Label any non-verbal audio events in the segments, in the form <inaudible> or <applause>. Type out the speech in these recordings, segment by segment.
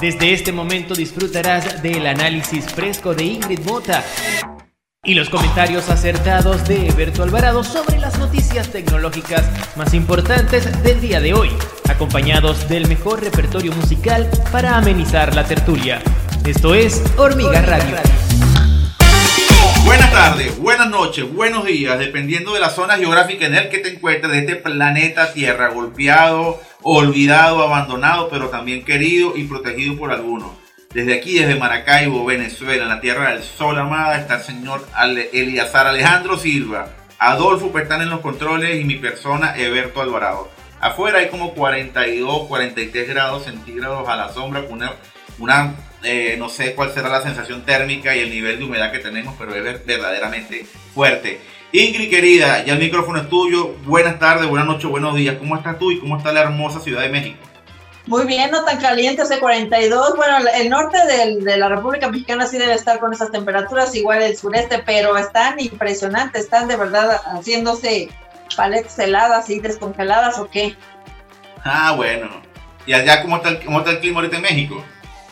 Desde este momento disfrutarás del análisis fresco de Ingrid Mota y los comentarios acertados de Eberto Alvarado sobre las noticias tecnológicas más importantes del día de hoy, acompañados del mejor repertorio musical para amenizar la tertulia. Esto es Hormiga Radio. Buenas tardes, buenas noches, buenos días, dependiendo de la zona geográfica en el que te encuentres de este planeta Tierra, golpeado, olvidado, abandonado, pero también querido y protegido por algunos. Desde aquí, desde Maracaibo, Venezuela, en la tierra del sol amada, está el señor Eliazar Alejandro Silva, Adolfo Pertán en los controles y mi persona, Eberto Alvarado. Afuera hay como 42, 43 grados centígrados a la sombra, una, una eh, no sé cuál será la sensación térmica y el nivel de humedad que tenemos, pero es verdaderamente fuerte. Ingrid, querida, ya el micrófono es tuyo. Buenas tardes, buenas noches, buenos días. ¿Cómo estás tú y cómo está la hermosa Ciudad de México? Muy bien, no tan caliente, hace 42. Bueno, el norte de la República Mexicana sí debe estar con esas temperaturas, igual el sureste, pero están impresionantes, están de verdad haciéndose paletas heladas y descongeladas o qué. Ah, bueno. ¿Y allá cómo está el, cómo está el clima ahorita en México?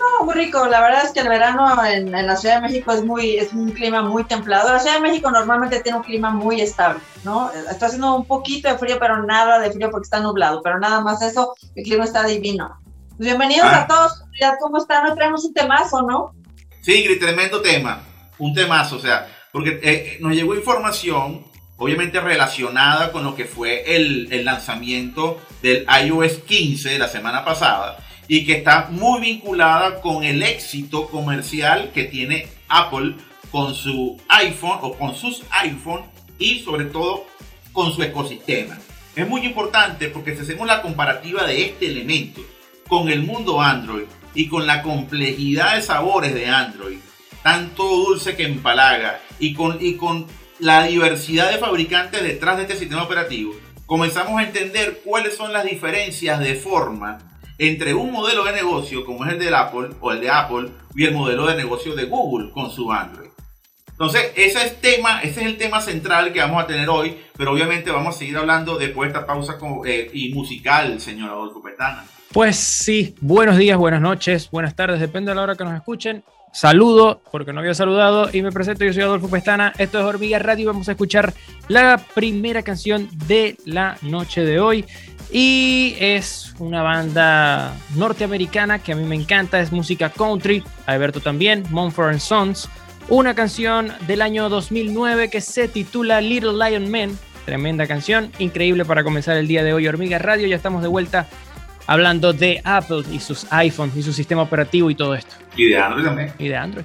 No, muy rico. La verdad es que el verano en, la Ciudad de México es muy es un clima muy templado. La Ciudad de México normalmente tiene un clima muy estable, ¿no? Está haciendo un poquito de frío, pero nada de frío porque está nublado. Pero nada más eso, el clima está divino. Bienvenidos a ah. todos. ¿Cómo están? Hoy traemos un temazo, ¿no? Sí, tremendo tema. Un temazo, o sea, porque eh, nos llegó información obviamente relacionada con lo que fue el, el lanzamiento del iOS 15 de la semana pasada y que está muy vinculada con el éxito comercial que tiene Apple con su iPhone o con sus iPhone y sobre todo con su ecosistema. Es muy importante porque si hacemos la comparativa de este elemento con el mundo Android y con la complejidad de sabores de Android, tanto dulce que empalaga y con, y con la diversidad de fabricantes detrás de este sistema operativo, comenzamos a entender cuáles son las diferencias de forma entre un modelo de negocio como es el de Apple o el de Apple y el modelo de negocio de Google con su Android. Entonces, ese es, tema, ese es el tema central que vamos a tener hoy, pero obviamente vamos a seguir hablando después de esta pausa eh, y musical, señor Adolfo Petana. Pues sí, buenos días, buenas noches, buenas tardes, depende de la hora que nos escuchen. Saludo, porque no había saludado, y me presento, yo soy Adolfo Pestana, esto es Hormiga Radio vamos a escuchar la primera canción de la noche de hoy. Y es una banda norteamericana que a mí me encanta, es música country, Alberto también, Mumford Sons. Una canción del año 2009 que se titula Little Lion Man. Tremenda canción, increíble para comenzar el día de hoy. Hormiga Radio, ya estamos de vuelta hablando de Apple y sus iPhones y su sistema operativo y todo esto. Y de Android también. Y de Android.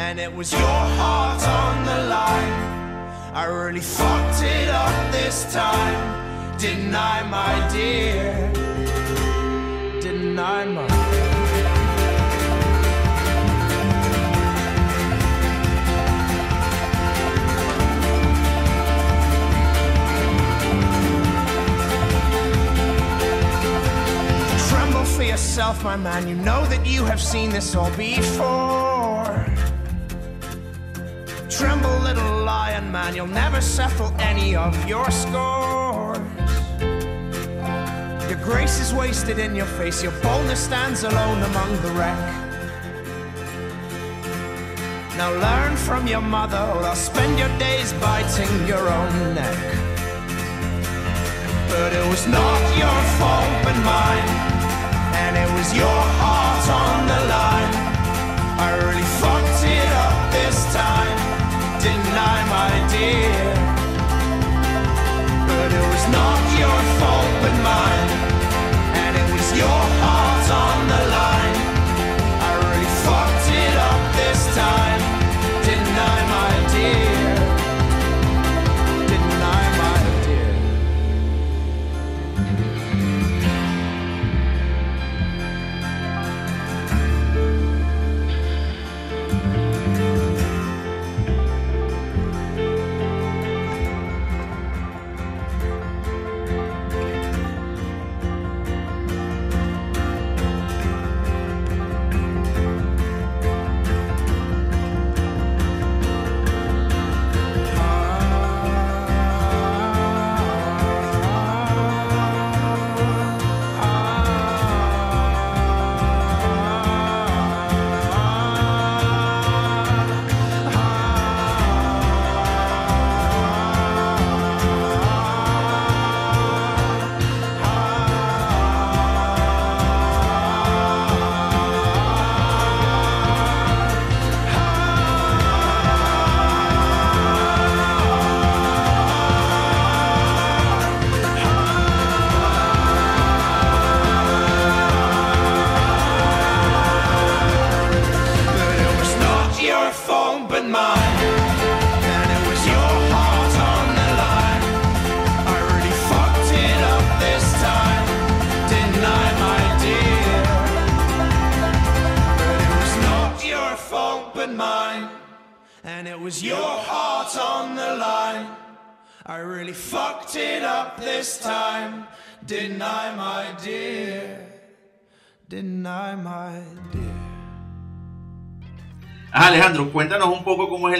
and it was your heart on the line. I really fucked it up this time, didn't I, my dear? Didn't I, my Tremble for yourself, my man. You know that you have seen this all before. Man, you'll never settle any of your scores. Your grace is wasted in your face, your boldness stands alone among the wreck. Now learn from your mother, or I'll spend your days biting your own neck. But it was not your fault but mine, and it was your heart on the line. I didn't I, my dear? But it was not your fault but mine, and it was your heart on the line.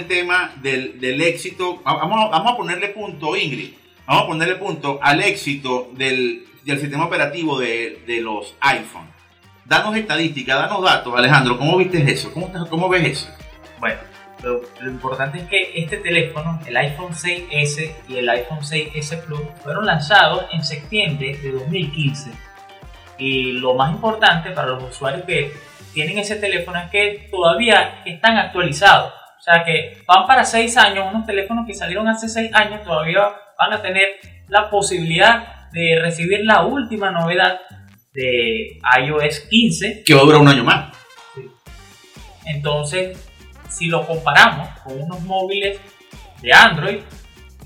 El tema del, del éxito. Va- Vamos, vamos a ponerle punto, Ingrid. Vamos a ponerle punto al éxito del, del sistema operativo de, de los iPhone. Danos estadística, danos datos, Alejandro. ¿Cómo viste eso? ¿Cómo, cómo ves eso? Bueno, lo, lo importante es que este teléfono, el iPhone 6S y el iPhone 6S Plus, fueron lanzados en septiembre de 2015. Y lo más importante para los usuarios que tienen ese teléfono es que todavía están actualizados. O sea que van para 6 años, unos teléfonos que salieron hace 6 años todavía van a tener la posibilidad de recibir la última novedad de iOS 15 Que va a durar un año más. entonces, si lo comparamos con unos móviles de Android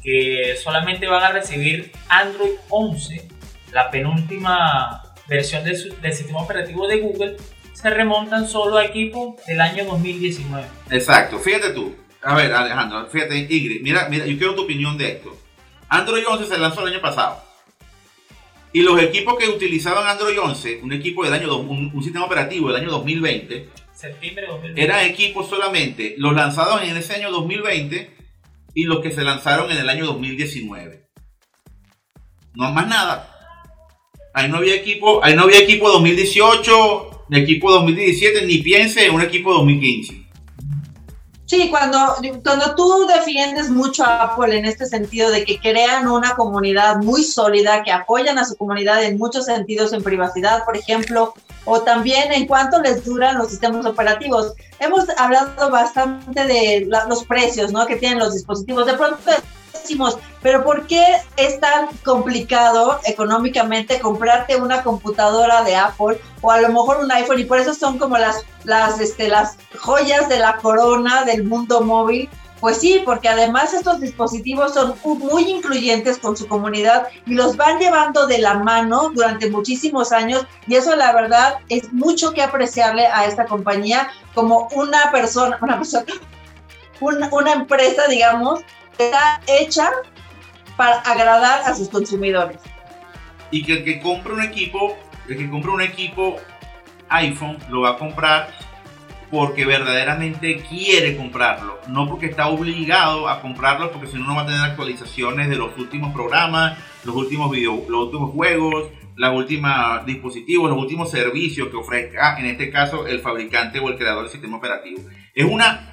que solamente van a recibir Android 11, la penúltima versión de del sistema operativo de Google, se remontan solo a equipos del año 2019. Exacto, fíjate tú. A ver, Alejandro, fíjate, Ingrid, mira, mira, yo quiero tu opinión de esto. Android 11 se lanzó el año pasado. Y los equipos que utilizaban Android 11, un equipo del año, un, un sistema operativo del año 2020, Septiembre de 2020. eran equipos solamente los lanzados en ese año 2020 y los que se lanzaron en el año 2019. No más nada. Ahí no había equipo, ahí no había equipo 2018, ni equipo 2017, ni piense en un equipo 2015. Sí, cuando, cuando tú defiendes mucho a Apple en este sentido de que crean una comunidad muy sólida, que apoyan a su comunidad en muchos sentidos, en privacidad, por ejemplo, o también en cuánto les duran los sistemas operativos. Hemos hablado bastante de la- los precios ¿no? que tienen los dispositivos. De pronto decimos, pero ¿por qué es tan complicado económicamente comprarte una computadora de Apple o a lo mejor un iPhone? Y por eso son como las, las, este, las joyas de la corona del mundo móvil. Pues sí, porque además estos dispositivos son muy incluyentes con su comunidad y los van llevando de la mano durante muchísimos años y eso la verdad es mucho que apreciarle a esta compañía como una persona, una persona, una, empresa, digamos, que está hecha para agradar a sus consumidores. y que el que compre un equipo, el que compre un equipo iPhone lo va a comprar porque verdaderamente quiere comprarlo, no porque está obligado a comprarlo porque si no no va a tener actualizaciones de los últimos programas, los últimos video, los últimos juegos, los últimos dispositivos, los últimos servicios que ofrezca, en este caso el fabricante o el creador del sistema operativo. Es una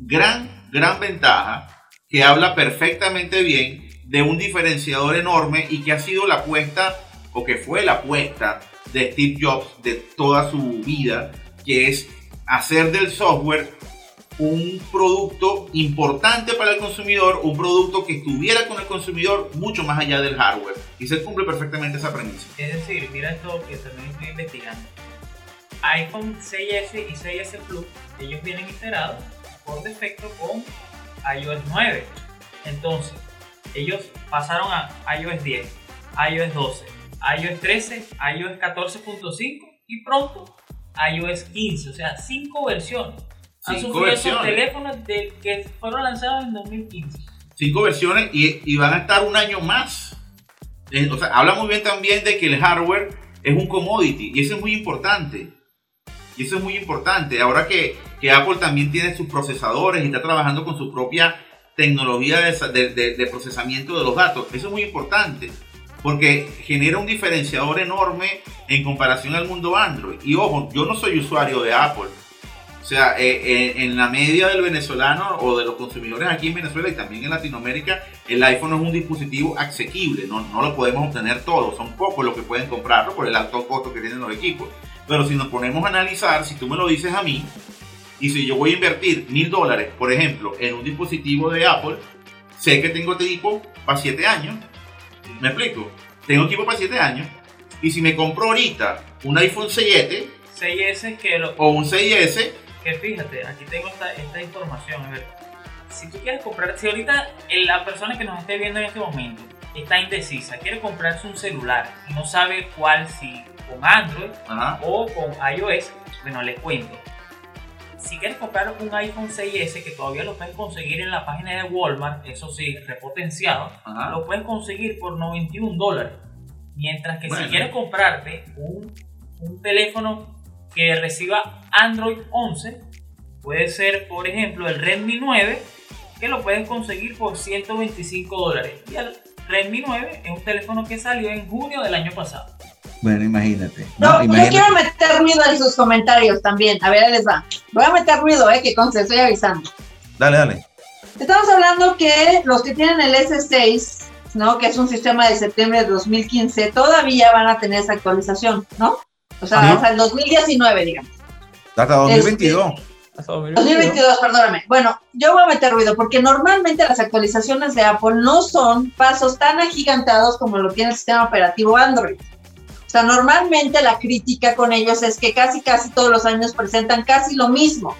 gran, gran ventaja que habla perfectamente bien de un diferenciador enorme y que ha sido la apuesta o que fue la apuesta de Steve Jobs de toda su vida, que es hacer del software un producto importante para el consumidor, un producto que estuviera con el consumidor mucho más allá del hardware. Y se cumple perfectamente esa premisa. Es decir, mira esto que también estoy investigando. iPhone 6S y 6S Plus, ellos vienen integrados por defecto con iOS 9. Entonces, ellos pasaron a iOS 10, iOS 12, iOS 13, iOS 14.5 y pronto iOS 15. O sea, 5 versiones. Han Cinco sufrido esos versiones. teléfonos de- que fueron lanzados en 2015. cinco versiones y, y van a estar un año más. Eh, O sea, habla muy bien también de que el hardware es un commodity y eso es muy importante. Y eso es muy importante. Ahora que, que Apple también tiene sus procesadores y está trabajando con su propia tecnología de procesamiento de los datos, eso es muy importante. Porque genera un diferenciador enorme en comparación al mundo Android. Y ojo, yo no soy usuario de Apple. O sea, eh, eh, en la media del venezolano o de los consumidores aquí en Venezuela y también en Latinoamérica, el iPhone es un dispositivo asequible, no, no lo podemos obtener todo, son pocos los que pueden comprarlo por el alto costo que tienen los equipos. Pero si nos ponemos a analizar, si tú me lo dices a mí, y si yo voy a invertir mil dólares, por ejemplo, en un dispositivo de Apple, sé que tengo este equipo para 7 años. ¿Me explico? Tengo equipo para 7 años. Y si me compro ahorita un iPhone 7 6S que lo, o un 6S, que fíjate, aquí tengo esta, esta información. A ver, si tú quieres comprar, si ahorita la persona que nos esté viendo en este momento está indecisa, quiere comprarse un celular y no sabe cuál, si con Android ajá, o con iOS, bueno, les cuento. Si quieres comprar un iPhone 6S, que todavía lo puedes conseguir en la página de Walmart, eso sí, repotenciado, ajá. lo puedes conseguir por 91 dólares. Mientras que Bueno. si quieres comprarte un, un teléfono que reciba Android 11, puede ser, por ejemplo, el Redmi 9, que lo puedes conseguir por 125 dólares. Y el Redmi 9 es un teléfono que salió en junio del año pasado. Bueno, imagínate. No, yo imagínate. quiero meter ruido en sus comentarios también. A ver, ahí les va. Voy a meter ruido, eh, que conste, estoy avisando. Dale, dale. Estamos hablando que los que tienen el S6, ¿no? Que es un sistema de septiembre de 2015, todavía van a tener esa actualización, ¿no? O sea, Ajá. hasta el 2019, digamos. Hasta 2022. Hasta 2022, perdóname. Bueno, yo voy a meter ruido porque normalmente las actualizaciones de Apple no son pasos tan agigantados como lo tiene el sistema operativo Android. Sea, normalmente la crítica con ellos es que casi, casi todos los años presentan casi lo mismo.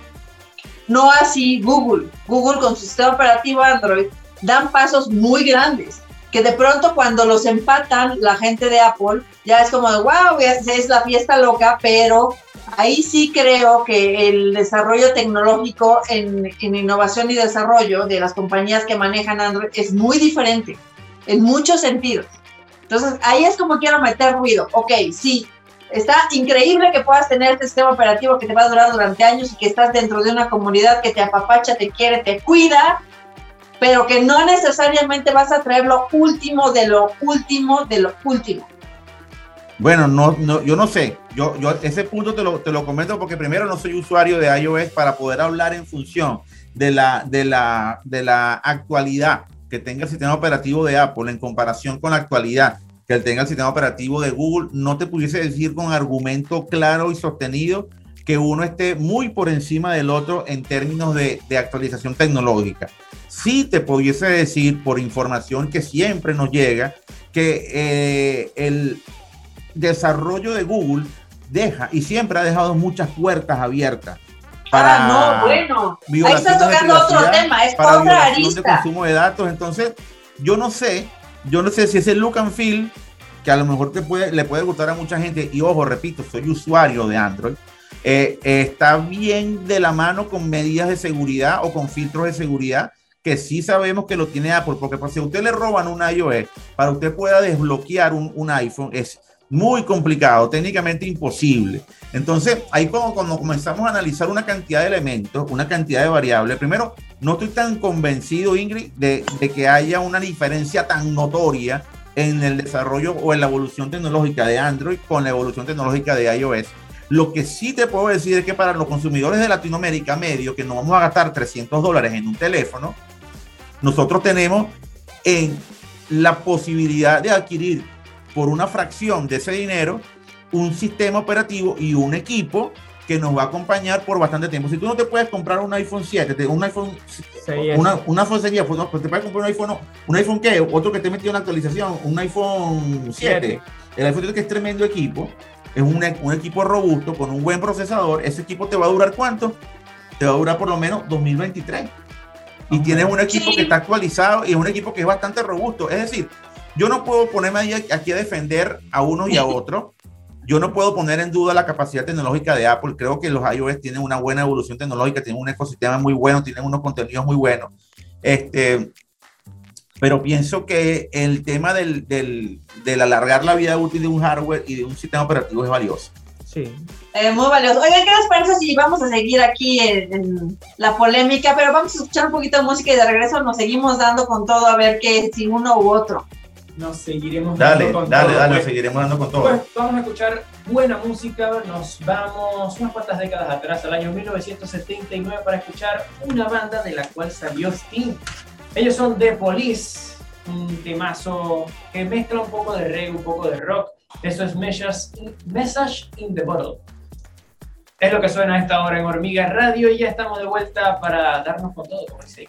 No así Google. Google con su sistema operativo Android dan pasos muy grandes. Que de pronto cuando los empatan la gente de Apple, ya es como de, wow, es la fiesta loca, pero ahí sí creo que el desarrollo tecnológico en, en innovación y desarrollo de las compañías que manejan Android es muy diferente en muchos sentidos. Entonces, ahí es como quiero meter ruido. Ok, sí, está increíble que puedas tener este sistema operativo que te va a durar durante años y que estás dentro de una comunidad que te apapacha, te quiere, te cuida, pero que no necesariamente vas a traer lo último de lo último de lo último. Bueno, no, no, yo no sé. Yo, yo ese punto te lo, te lo comento porque primero no soy usuario de iOS para poder hablar en función de la, de la, de la actualidad que tenga el sistema operativo de Apple en comparación con la actualidad que tenga el sistema operativo de Google. No te pudiese decir con argumento claro y sostenido que uno esté muy por encima del otro en términos de, de actualización tecnológica. Sí te pudiese decir por información que siempre nos llega que eh, el desarrollo de Google deja y siempre ha dejado muchas puertas abiertas para ah, no, bueno, ahí estás tocando otro tema, es para otra de arista. consumo de datos. Entonces, yo no sé, yo no sé si ese look and feel que a lo mejor te puede, le puede gustar a mucha gente, y ojo, repito, soy usuario de Android, eh, eh, está bien de la mano con medidas de seguridad o con filtros de seguridad que sí sabemos que lo tiene Apple, porque pues, si a usted le roban un iOS, para usted pueda desbloquear un, un iPhone, es muy complicado, técnicamente imposible. Entonces, ahí cuando, comenzamos a analizar una cantidad de elementos, una cantidad de variables, primero, no estoy tan convencido, Ingrid, de, de que haya una diferencia tan notoria en el desarrollo o en la evolución tecnológica de Android con la evolución tecnológica de iOS. Lo que sí te puedo decir es que para los consumidores de Latinoamérica medio, que no vamos a gastar 300 dólares en un teléfono, nosotros tenemos en la posibilidad de adquirir por una fracción de ese dinero un sistema operativo y un equipo que nos va a acompañar por bastante tiempo. Si tú no te puedes comprar un iPhone 7, te- un iPhone, una, un iPhone 6, pues, no, pues te puedes comprar un iPhone, un iPhone qué, otro que te metió una actualización, un iPhone 7. Siete. El iPhone 7 que es tremendo equipo, es un, un equipo robusto con un buen procesador. Ese equipo te va a durar cuánto? Te va a durar por lo menos 2023. Y tienes un equipo Sí. que está actualizado y es un equipo que es bastante robusto. Es decir, yo no puedo ponerme ahí aquí a defender a uno y a <laughs> otro. Yo no puedo poner en duda la capacidad tecnológica de Apple. Creo que los iOS tienen una buena evolución tecnológica, tienen un ecosistema muy bueno, tienen unos contenidos muy buenos. Este, pero pienso que el tema del, del, del alargar la vida útil de un hardware y de un sistema operativo es valioso. Sí. Eh, muy valioso. Oigan, ¿qué les parece si vamos a seguir aquí en, en la polémica? Pero vamos a escuchar un poquito de música y de regreso nos seguimos dando con todo a ver qué, si uno u otro. Nos seguiremos Dale, dando con dale, todo, dale, pues. seguiremos dando con todo. Pues vamos a escuchar buena música. Nos vamos unas cuantas décadas atrás, al año 1979, para escuchar una banda de la cual salió Sting. Ellos son The Police, un temazo que mezcla un poco de reggae, un poco de rock. Eso es Message in, Message in the Bottle. Es lo que suena a esta hora en Hormiga Radio y ya estamos de vuelta para darnos con todo, como dice.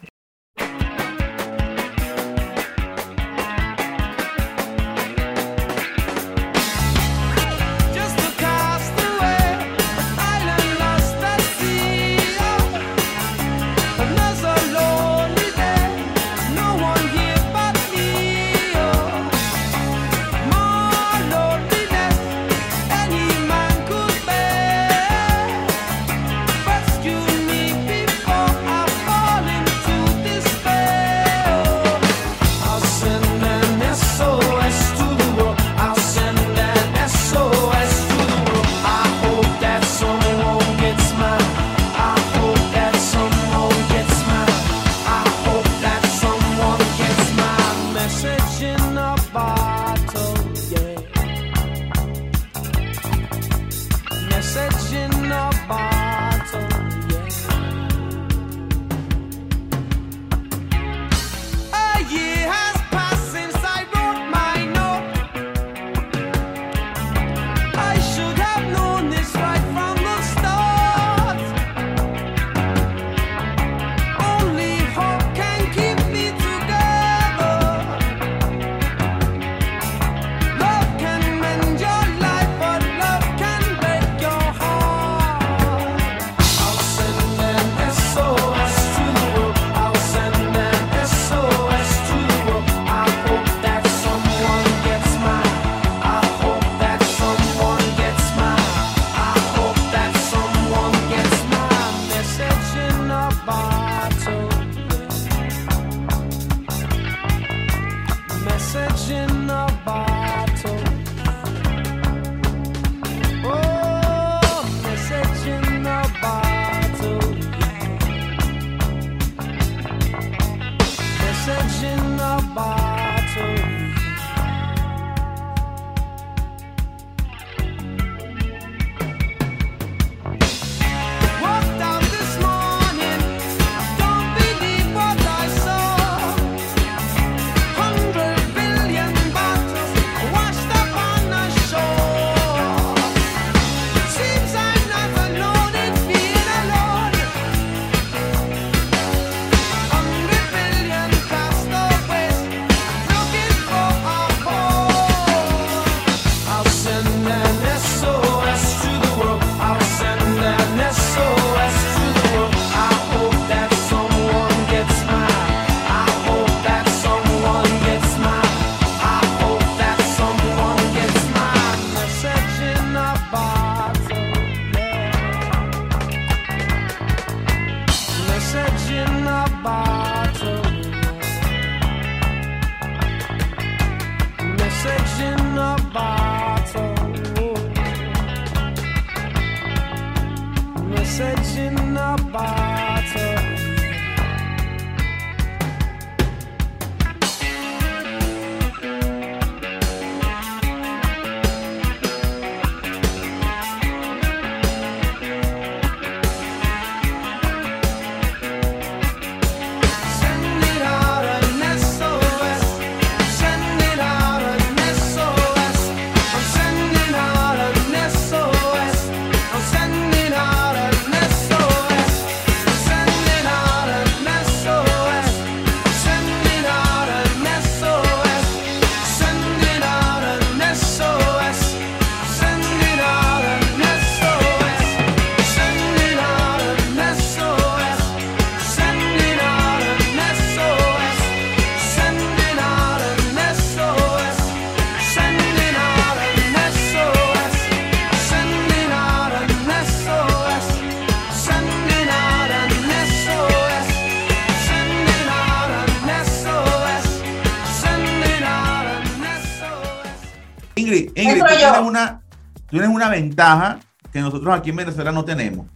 Una ventaja que nosotros aquí en Venezuela no tenemos.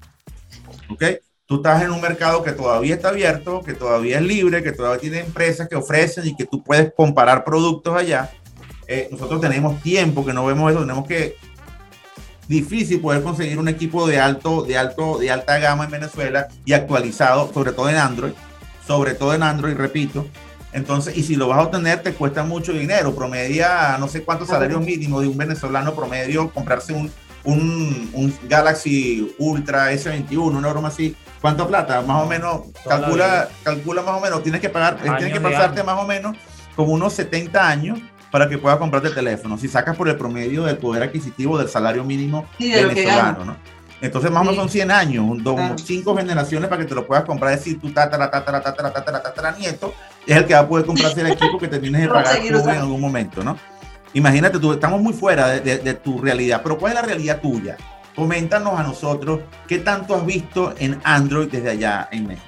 ¿Ok? Tú estás en un mercado que todavía está abierto, que todavía es libre, que todavía tiene empresas que ofrecen y que tú puedes comparar productos allá. Eh, nosotros tenemos tiempo que no vemos eso, tenemos que difícil poder conseguir un equipo de alto, de alto, de alta gama en Venezuela y actualizado, sobre todo en Android, sobre todo en Android, repito. Entonces, y si lo vas a obtener, te cuesta mucho dinero. Promedia no sé cuántos salarios mínimos de un venezolano promedio comprarse un, un, un Galaxy Ultra S21, una broma así. ¿Cuánto plata? Más o menos, Toda calcula, calcula más o menos, tienes que pagar, Años tienes que pasarte más o menos como unos 70 años para que puedas comprarte el teléfono. Si sacas por el promedio del poder adquisitivo del salario mínimo Sí, de venezolano, ¿no? Entonces, más o menos son 100 años, dos- cinco generaciones para que te lo puedas comprar. Es decir, tu tatara, tatara, tatara, tatara, tatara, nieto es el que va a poder comprarse el <laughs> equipo que Lo va a pagar tú en algún momento, ¿no? Imagínate, tú, estamos muy fuera de, de- de tu realidad, pero ¿cuál es la realidad tuya? Coméntanos a nosotros qué tanto has visto en Android desde allá en México.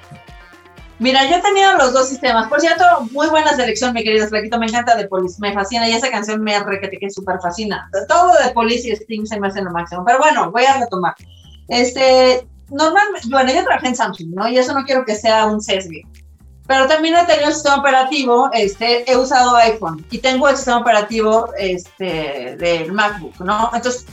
Mira, yo he tenido los dos sistemas. Por cierto, muy buena selección, mi querida Flaquito. Me encanta de Police. Me fascina y esa canción me requete que súper fascina. Todo de Police y Sting se me hace lo máximo. Pero bueno, voy a retomar. Este, normalmente, bueno, yo trabajé en Samsung, ¿no? Y eso no quiero que sea un sesgo. Pero también he tenido el sistema operativo, este, he usado iPhone y tengo el sistema operativo este, del MacBook, ¿no? Entonces,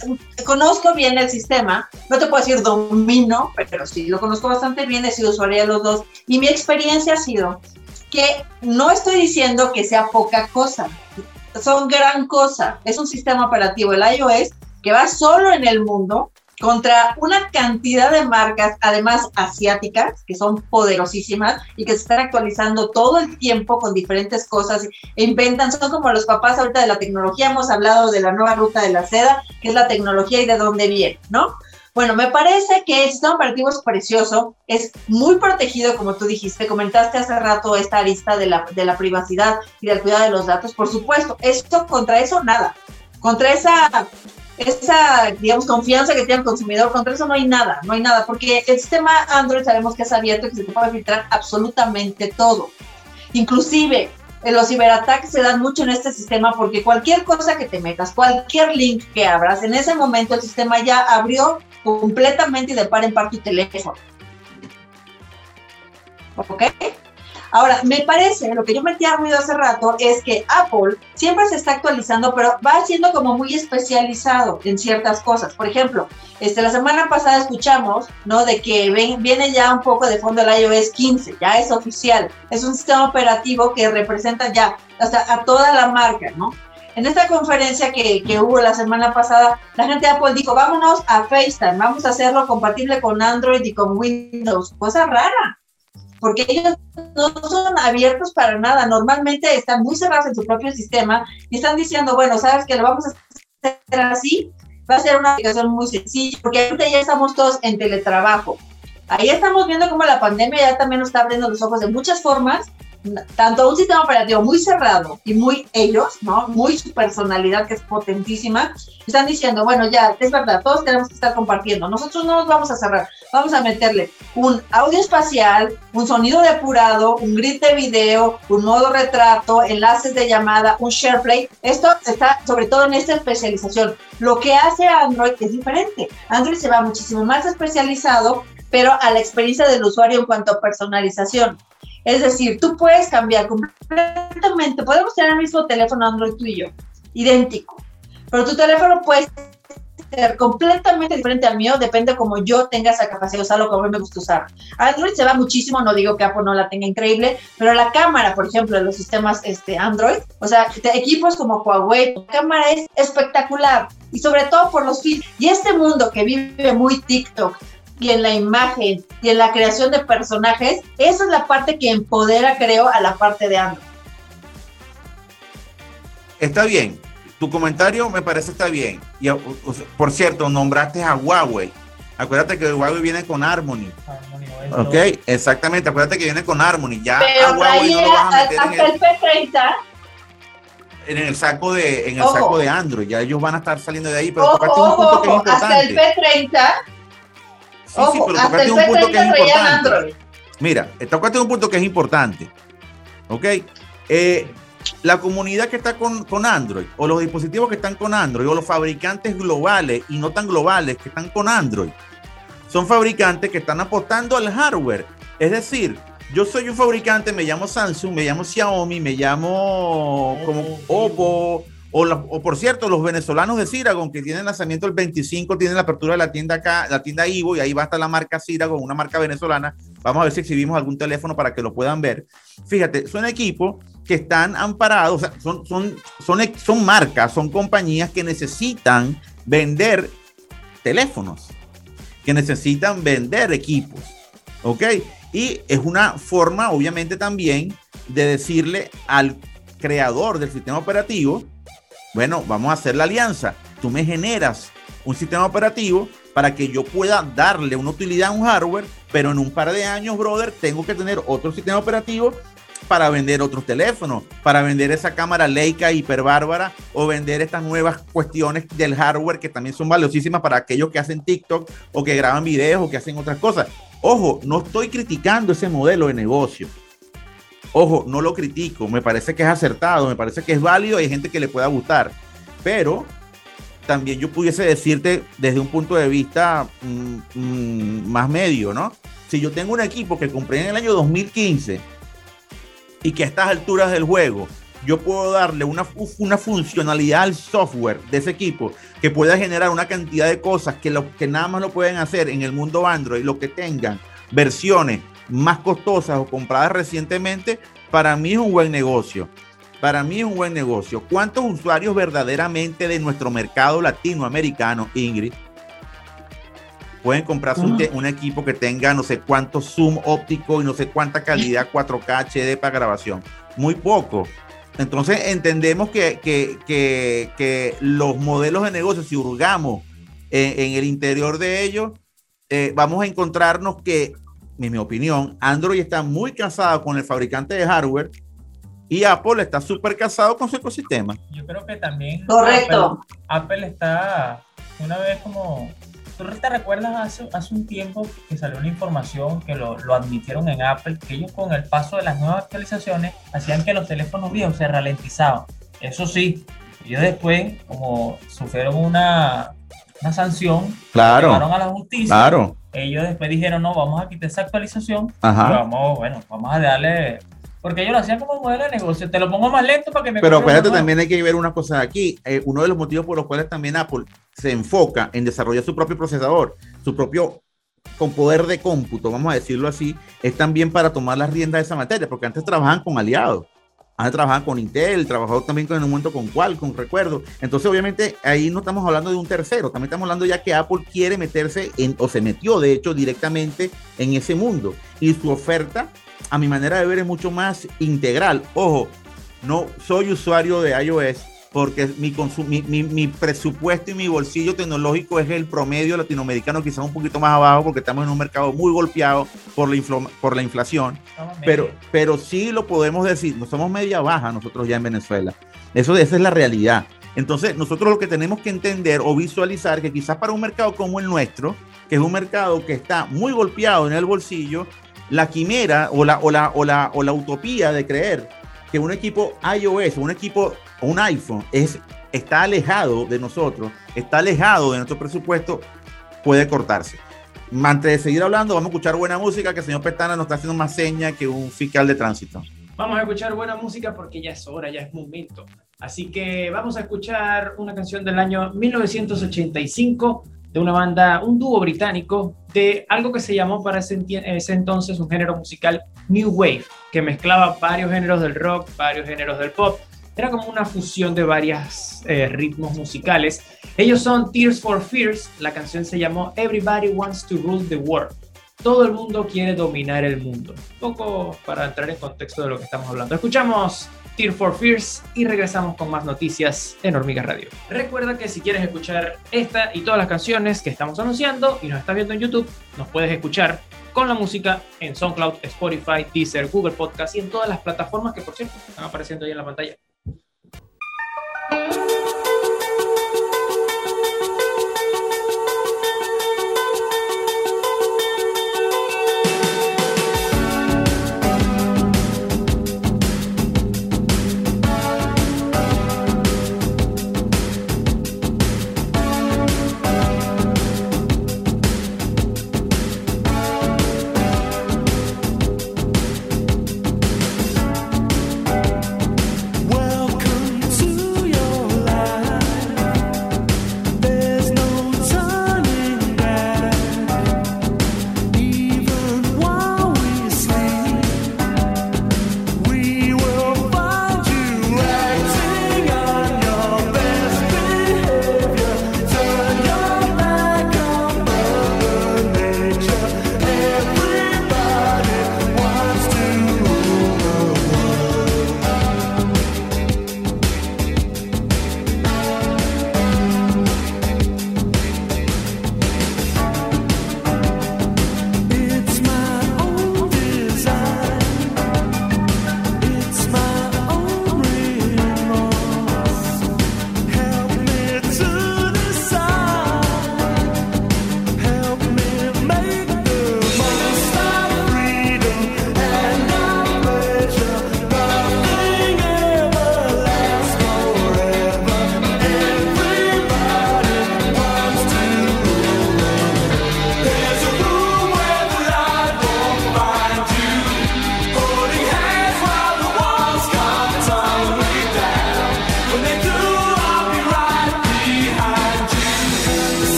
conozco bien el sistema, no te puedo decir domino, pero sí lo conozco bastante bien, he sido usuaria de los dos y mi experiencia ha sido que no estoy diciendo que sea poca cosa, son gran cosa. Es un sistema operativo, el iOS, que va solo en el mundo contra una cantidad de marcas, además asiáticas, que son poderosísimas y que se están actualizando todo el tiempo con diferentes cosas e inventan, son como los papás ahorita de la tecnología, hemos hablado de la nueva ruta de la seda, que es la tecnología y de dónde viene, ¿no? Bueno, me parece que el sistema operativo es precioso, es muy protegido, como tú dijiste, comentaste hace rato esta arista de la, de la privacidad y del cuidado de los datos, por supuesto, esto contra eso nada, contra esa, esa, digamos, confianza que tiene el consumidor, contra eso no hay nada, no hay nada, porque el sistema Android sabemos que es abierto y que se te puede filtrar absolutamente todo, inclusive eh, los ciberataques se dan mucho en este sistema porque cualquier cosa que te metas, cualquier link que abras, en ese momento el sistema ya abrió completamente y de par en par tu teléfono. ¿Ok? Ahora, me parece, lo que yo metí a ruido hace rato es que Apple siempre se está actualizando, pero va siendo como muy especializado en ciertas cosas. Por ejemplo, este, la semana pasada escuchamos, ¿no? De que ven- viene ya un poco de fondo el iOS 15, ya es oficial. Es un sistema operativo que representa ya hasta a toda la marca, ¿no? En esta conferencia que, que hubo la semana pasada, la gente de Apple dijo, vámonos a FaceTime, vamos a hacerlo compatible con Android y con Windows. Cosa rara, porque ellos no son abiertos para nada. Normalmente están muy cerrados en su propio sistema y están diciendo, bueno, sabes que lo vamos a hacer así, va a ser una aplicación muy sencilla, porque ahorita ya estamos todos en teletrabajo. Ahí estamos viendo cómo la pandemia ya también nos está abriendo los ojos de muchas formas, tanto un sistema operativo muy cerrado y muy ellos, ¿no? Muy su personalidad que es potentísima, están diciendo, bueno, ya, es verdad, todos tenemos que estar compartiendo, nosotros no nos vamos a cerrar, vamos a meterle un audio espacial, un sonido depurado, un grid de video, un modo retrato, enlaces de llamada, un SharePlay, esto está sobre todo en esta especialización. Lo que hace Android es diferente, Android se va muchísimo más especializado, pero a la experiencia del usuario en cuanto a personalización. Es decir, tú puedes cambiar completamente, podemos tener el mismo teléfono Android tú y yo, idéntico, pero tu teléfono puede ser completamente diferente al mío, depende como yo tenga esa capacidad de usarlo, como me gusta usar. Android se va muchísimo, no digo que Apple no la tenga increíble, pero la cámara, por ejemplo, de los sistemas este, Android, o sea, equipos como Huawei, la cámara es espectacular y sobre todo por los filtros. Y este mundo que vive muy TikTok, y en la imagen y en la creación de personajes, esa es la parte que empodera, creo, a la parte de Android. Está bien. Tu comentario me parece está bien. Y por cierto, nombraste a Huawei. Acuérdate que Huawei viene con Harmony. Harmony Ok, exactamente. Acuérdate que viene con Harmony. Ya a Pero Huawei ahí no lo vas a meter en hasta el, el P30, en el saco de en el Ojo. saco de Android. Ya ellos van a estar saliendo de ahí. Pero ojo, un punto que es hasta el importante. P30, Sí, sí, ojo, pero hasta tocaste un punto que es P30 traían importante. Android. Mira, tocaste un punto que es importante. ¿Ok? Eh, la comunidad que está con, con Android, o los dispositivos que están con Android, o los fabricantes globales y no tan globales que están con Android, son fabricantes que están apostando al hardware. Es decir, yo soy un fabricante, me llamo Samsung, me llamo Xiaomi, me llamo como Oppo, o, por cierto, los venezolanos de Ciragon que tienen lanzamiento el 25, tienen la apertura de la tienda acá, la tienda Ivo, y ahí va a estar la marca Ciragon, una marca venezolana. Vamos a ver si exhibimos algún teléfono para que lo puedan ver. Fíjate, son equipos que están amparados, son, son, son, son marcas, son compañías que necesitan vender teléfonos, que necesitan vender equipos, ¿ok? Y es una forma, obviamente, también de decirle al creador del sistema operativo, bueno, vamos a hacer la alianza. Tú me generas un sistema operativo para que yo pueda darle una utilidad a un hardware, pero en un par de años, brother, tengo que tener otro sistema operativo para vender otros teléfonos, para vender esa cámara Leica hiper bárbara o vender estas nuevas cuestiones del hardware que también son valiosísimas para aquellos que hacen TikTok o que graban videos o que hacen otras cosas. Ojo, no estoy criticando ese modelo de negocio. Ojo, no lo critico, me parece que es acertado, me parece que es válido, hay gente que le pueda gustar, pero también yo pudiese decirte desde un punto de vista mm, mm, más medio, ¿no? Si yo tengo un equipo que compré en el año 2015 y que a estas alturas del juego yo puedo darle una, una funcionalidad al software de ese equipo que pueda generar una cantidad de cosas que, lo, que nada más lo pueden hacer en el mundo Android, lo que tengan versiones más costosas o compradas recientemente, para mí es un buen negocio. Para mí es un buen negocio. ¿Cuántos usuarios verdaderamente de nuestro mercado latinoamericano, Ingrid, pueden comprarse un, equipo que tenga no sé cuánto zoom óptico y no sé cuánta calidad <laughs> 4K HD para grabación? Muy poco. Entonces entendemos que, que, que, que los modelos de negocio, si hurgamos en, en el interior de ellos, eh, vamos a encontrarnos que, en mi opinión, Android está muy casado con el fabricante de hardware y Apple está súper casado con su ecosistema. Yo creo que también Correcto. Apple, Apple está una vez como... ¿Tú te recuerdas hace, hace un tiempo que salió una información que lo, lo admitieron en Apple, que ellos con el paso de las nuevas actualizaciones hacían que los teléfonos viejos se ralentizaban? Eso sí, ellos después, como sufrieron una, una sanción, llevaron a la justicia, claro. Ellos después dijeron, no, vamos a quitar esa actualización Ajá. y vamos, bueno, vamos a darle... Porque ellos lo hacían como modelo de negocio. Te lo pongo más lento para que me Pero nuevo. también hay que ver unas cosas aquí. Eh, uno de los motivos por los cuales también Apple se enfoca en desarrollar su propio procesador, su propio con poder de cómputo, vamos a decirlo así, es también para tomar las riendas de esa materia, porque antes trabajaban con aliados. Antes trabajaban con Intel, trabajó también con, en un momento con Qualcomm, recuerdo. Entonces, obviamente, ahí no estamos hablando de un tercero, también estamos hablando ya que Apple quiere meterse en, o se metió, de hecho, directamente en ese mundo. Y su oferta, a mi manera de ver, es mucho más integral. Ojo, no soy usuario de iOS porque mi, mi, mi- mi presupuesto y mi bolsillo tecnológico es el promedio latinoamericano, quizás un poquito más abajo, porque estamos en un mercado muy golpeado por la, por la inflación. Pero, pero sí lo podemos decir, no somos media baja nosotros ya en Venezuela. Eso, esa es la realidad. Entonces, nosotros lo que tenemos que entender o visualizar que quizás para un mercado como el nuestro, que es un mercado que está muy golpeado en el bolsillo, la quimera o la, o la, o la, o la utopía de creer que un equipo iOS, un equipo, un iPhone, es, está alejado de nosotros, está alejado de nuestro presupuesto, puede cortarse. Antes de seguir hablando, vamos a escuchar buena música que el señor Pestana nos está haciendo más seña que un fiscal de tránsito. Vamos a escuchar buena música porque ya es hora, ya es momento. Así que vamos a escuchar una canción del año 1985 de una banda, un dúo británico, de algo que se llamó para ese, ese entonces un género musical New Wave, que mezclaba varios géneros del rock, varios géneros del pop. Era como una fusión de varios ritmos musicales. Ellos son Tears for Fears, la canción se llamó Everybody Wants to Rule the World. Todo el mundo quiere dominar el mundo. Un poco para entrar en contexto de lo que estamos hablando. Escuchamos Tear for Fears y regresamos con más noticias en Hormiga Radio. Recuerda que si quieres escuchar esta y todas las canciones que estamos anunciando y nos estás viendo en YouTube, nos puedes escuchar con la música en SoundCloud, Spotify, Deezer, Google Podcast y en todas las plataformas que por cierto están apareciendo ahí en la pantalla.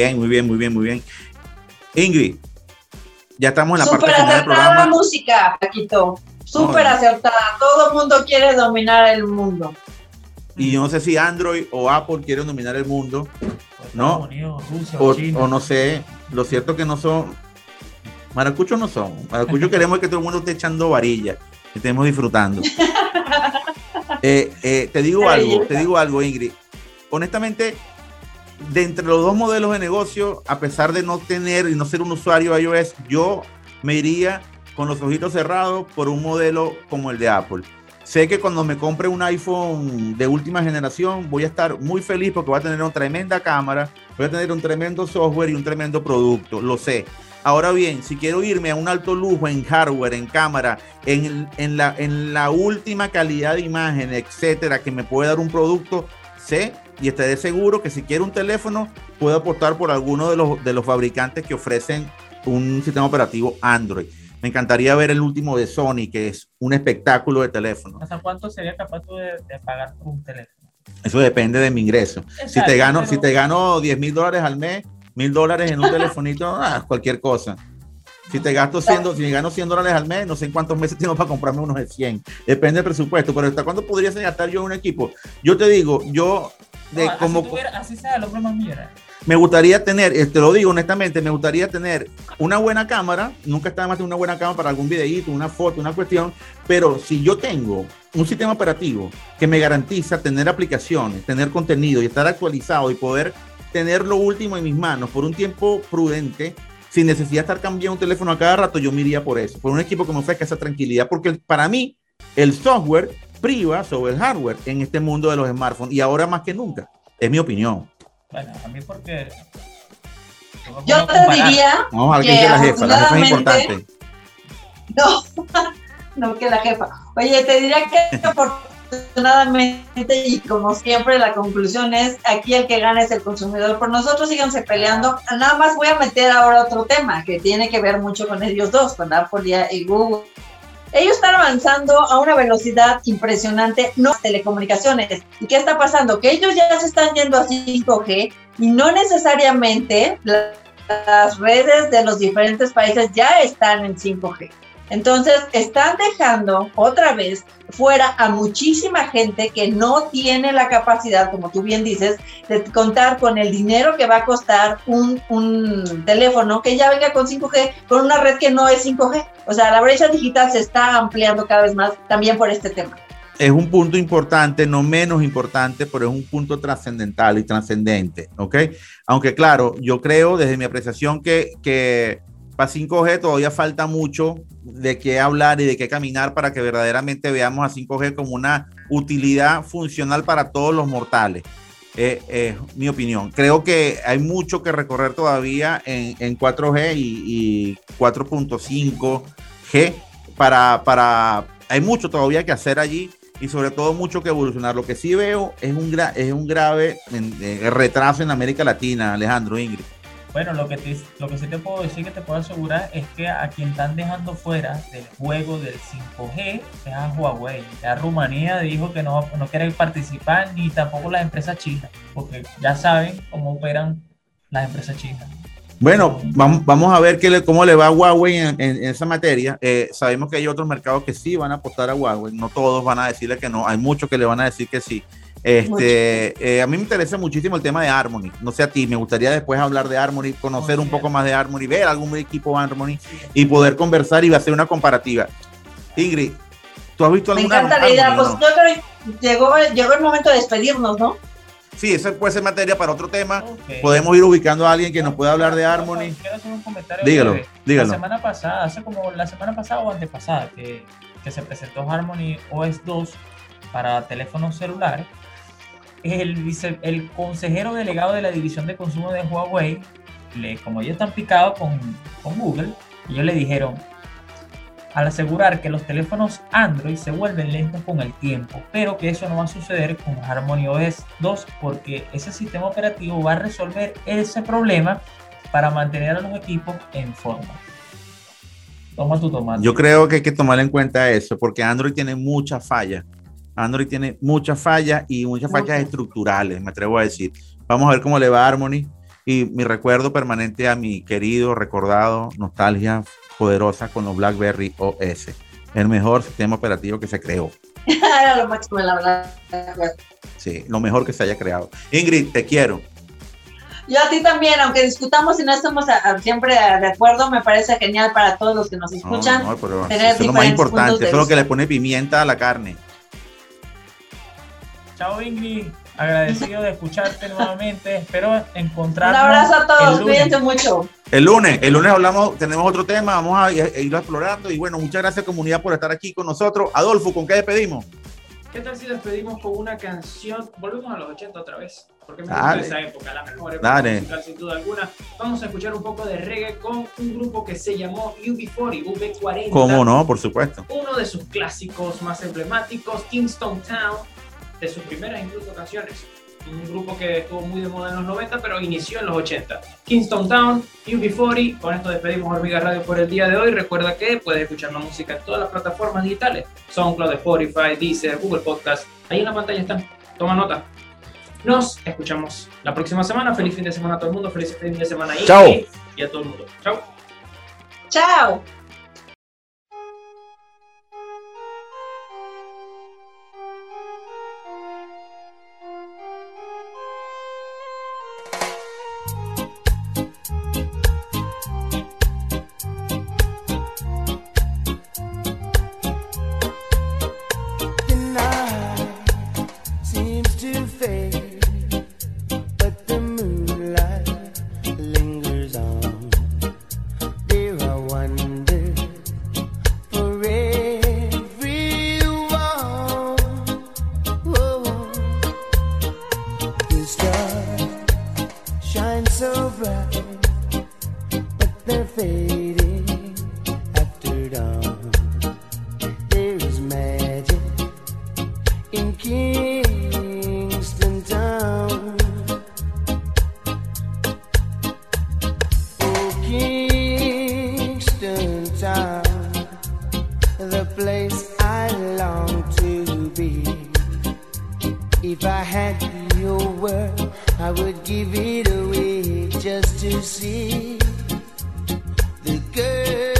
Bien, muy bien, muy bien, muy bien. Ingrid, ya estamos en la Súper parte final del acertada la programa. música, Paquito. Súper No. acertada. Todo el mundo quiere dominar el mundo. Y yo no sé si Android o Apple quieren dominar el mundo, Estados No. Unidos, Rusia, o, China. o no sé. Lo cierto que no son. Maracuchos no son. Maracuchos <laughs> queremos que todo el mundo esté echando varilla, que estemos disfrutando. <laughs> Eh, eh, te digo algo, te digo algo, Ingrid. Honestamente, de entre los dos modelos de negocio, a pesar de no tener y no ser un usuario iOS, yo me iría con los ojitos cerrados por un modelo como el de Apple. Sé que cuando me compre un iPhone de última generación voy a estar muy feliz porque voy a tener una tremenda cámara, voy a tener un tremendo software y un tremendo producto, lo sé. Ahora bien, si quiero irme a un alto lujo en hardware, en cámara, en, en la, en la última calidad de imagen, etcétera, que me puede dar un producto, sé y estaré seguro que si quiero un teléfono, puedo apostar por alguno de los, de los fabricantes que ofrecen un sistema operativo Android. Me encantaría ver el último de Sony, que es un espectáculo de teléfono. ¿Hasta cuánto sería capaz tú de, de pagar por un teléfono? Eso depende de mi ingreso. Si te gano, pero- si te gano 10 mil dólares al mes, mil dólares en un <laughs> telefonito, ah, cualquier cosa. Si te gasto 100, do- si me gano 100 dólares al mes, no sé en cuántos meses tengo para comprarme unos de 100. Depende del presupuesto, pero ¿hasta cuándo podría gastar yo en un equipo? Yo te digo, yo de No, así, tuviera- sea me gustaría tener, eh, te lo digo honestamente, me gustaría tener una buena cámara, nunca está de más tener una buena cámara para algún videíto, una foto, una cuestión, pero si yo tengo un sistema operativo que me garantiza tener aplicaciones, tener contenido y estar actualizado y poder tener lo último en mis manos por un tiempo prudente, sin necesidad de estar cambiando un teléfono a cada rato, yo me iría por eso, por un equipo que me ofrezca esa tranquilidad, porque para mí el software priva sobre el hardware en este mundo de los smartphones y ahora más que nunca, es mi opinión. Bueno, a mí porque... yo te comparar. diría, Vamos a ver qué Que dice la jefa, la jefa es importante. no, <laughs> no que la jefa. Oye, te diría que afortunadamente y como siempre la conclusión es aquí el que gana es el consumidor. Por nosotros síganse peleando. Nada más voy a meter ahora otro tema que tiene que ver mucho con ellos dos, con Apple y Google. Ellos están avanzando a una velocidad impresionante, no telecomunicaciones. ¿Y qué está pasando? Que ellos ya se están yendo a 5G y no necesariamente la- las redes de los diferentes países ya están en 5G. Entonces, están dejando otra vez fuera a muchísima gente que no tiene la capacidad, como tú bien dices, de contar con el dinero que va a costar un, un teléfono que ya venga con 5G, con una red que no es 5G. O sea, la brecha digital se está ampliando cada vez más también por este tema. Es un punto importante, no menos importante, pero es un punto trascendental y trascendente, ¿ok? Aunque claro, yo creo desde mi apreciación que, que para 5G todavía falta mucho de qué hablar y de qué caminar para que verdaderamente veamos a 5G como una utilidad funcional para todos los mortales. Eh, eh, mi opinión. Creo que hay mucho que recorrer todavía en, en 4G y, y 4.5G para, para... Hay mucho todavía que hacer allí y sobre todo mucho que evolucionar. Lo que sí veo es un, gra- es un grave en- eh, retraso en América Latina, Alejandro Ingrid. Bueno, lo que, te- lo que sí te puedo decir, que te puedo asegurar, es que a quien están dejando fuera del juego del 5G es a Huawei. Ya Rumanía dijo que no, no quiere participar, ni tampoco las empresas chinas, porque ya saben cómo operan las empresas chinas. Bueno, vamos, a ver qué le- cómo le va a Huawei en, en- en esa materia. Eh, sabemos que hay otros mercados que sí van a apostar a Huawei. No todos van a decirle que no. Hay muchos que le van a decir que sí. Este, eh, a mí me interesa muchísimo el tema de Harmony. No sé a ti, me gustaría después hablar de Harmony, conocer un poco más de Harmony, ver algún equipo Harmony y poder conversar y hacer una comparativa. Ingrid, ¿tú has visto Me alguna encanta la idea. Pues no? yo creo que llegó, llegó el momento de despedirnos, ¿no? Sí, esa puede ser materia para otro tema. Podemos ir ubicando a alguien que nos pueda hablar de Harmony. Quiero hacer un comentario Dígalo, breve. dígalo. La semana pasada, hace como la semana pasada o antepasada, que, que se presentó Harmony OS 2 para teléfonos celulares, el, vice- el consejero delegado de la división de consumo de Huawei, le, como ellos están picados con, con Google, ellos le dijeron, al asegurar que los teléfonos Android se vuelven lentos con el tiempo, pero que eso no va a suceder con Harmony OS 2 porque ese sistema operativo va a resolver ese problema para mantener a los equipos en forma. Toma tu tomate. Yo creo que hay que tomar en cuenta eso, porque Android tiene muchas fallas. Android tiene muchas fallas y muchas fallas Muchas. estructurales, me atrevo a decir. Vamos a ver cómo le va a Harmony. y mi recuerdo permanente a mi querido, recordado, nostalgia poderosa con los BlackBerry OS, el mejor sistema operativo que se creó. <laughs> Era lo máximo, la verdad. Sí, lo mejor que se haya creado. Ingrid, te quiero. Yo a ti también, aunque discutamos y no estamos a- a- siempre de acuerdo, me parece genial para todos los que nos No, escuchan. no, pero tener eso es lo más importante, eso es lo que le pone pimienta a la carne. Chao Ingrid, agradecido de escucharte nuevamente. Espero Un encontrarnos. abrazo a todos, cuídense mucho. El lunes, el lunes hablamos, tenemos otro tema, vamos a, a irlo explorando y bueno, muchas gracias comunidad por estar aquí con nosotros. Adolfo, ¿con qué despedimos? ¿Qué tal si despedimos con una canción? Volvemos a los 80 otra vez, porque me gusta esa época, la mejor época Dale. musical sin duda alguna. Vamos a escuchar un poco de reggae con un grupo que se llamó UB40, UB40. ¿Cómo no? Por supuesto. Uno de sus clásicos más emblemáticos, Kingston Town, de sus primeras incluso canciones. Un grupo que estuvo muy de moda en los 90, pero inició en los 80. Kingston Town, UB40. Con esto despedimos Hormiga Radio por el día de hoy. Recuerda que puedes escuchar la música en todas las plataformas digitales: SoundCloud, Spotify, Deezer, Google Podcast. Ahí en la pantalla están. Toma nota. Nos escuchamos la próxima semana. Feliz fin de semana a todo el mundo. Feliz fin de semana a Chao. Y a todo el mundo. Chao. Chao. If I had your word, I would give it away just to see the girls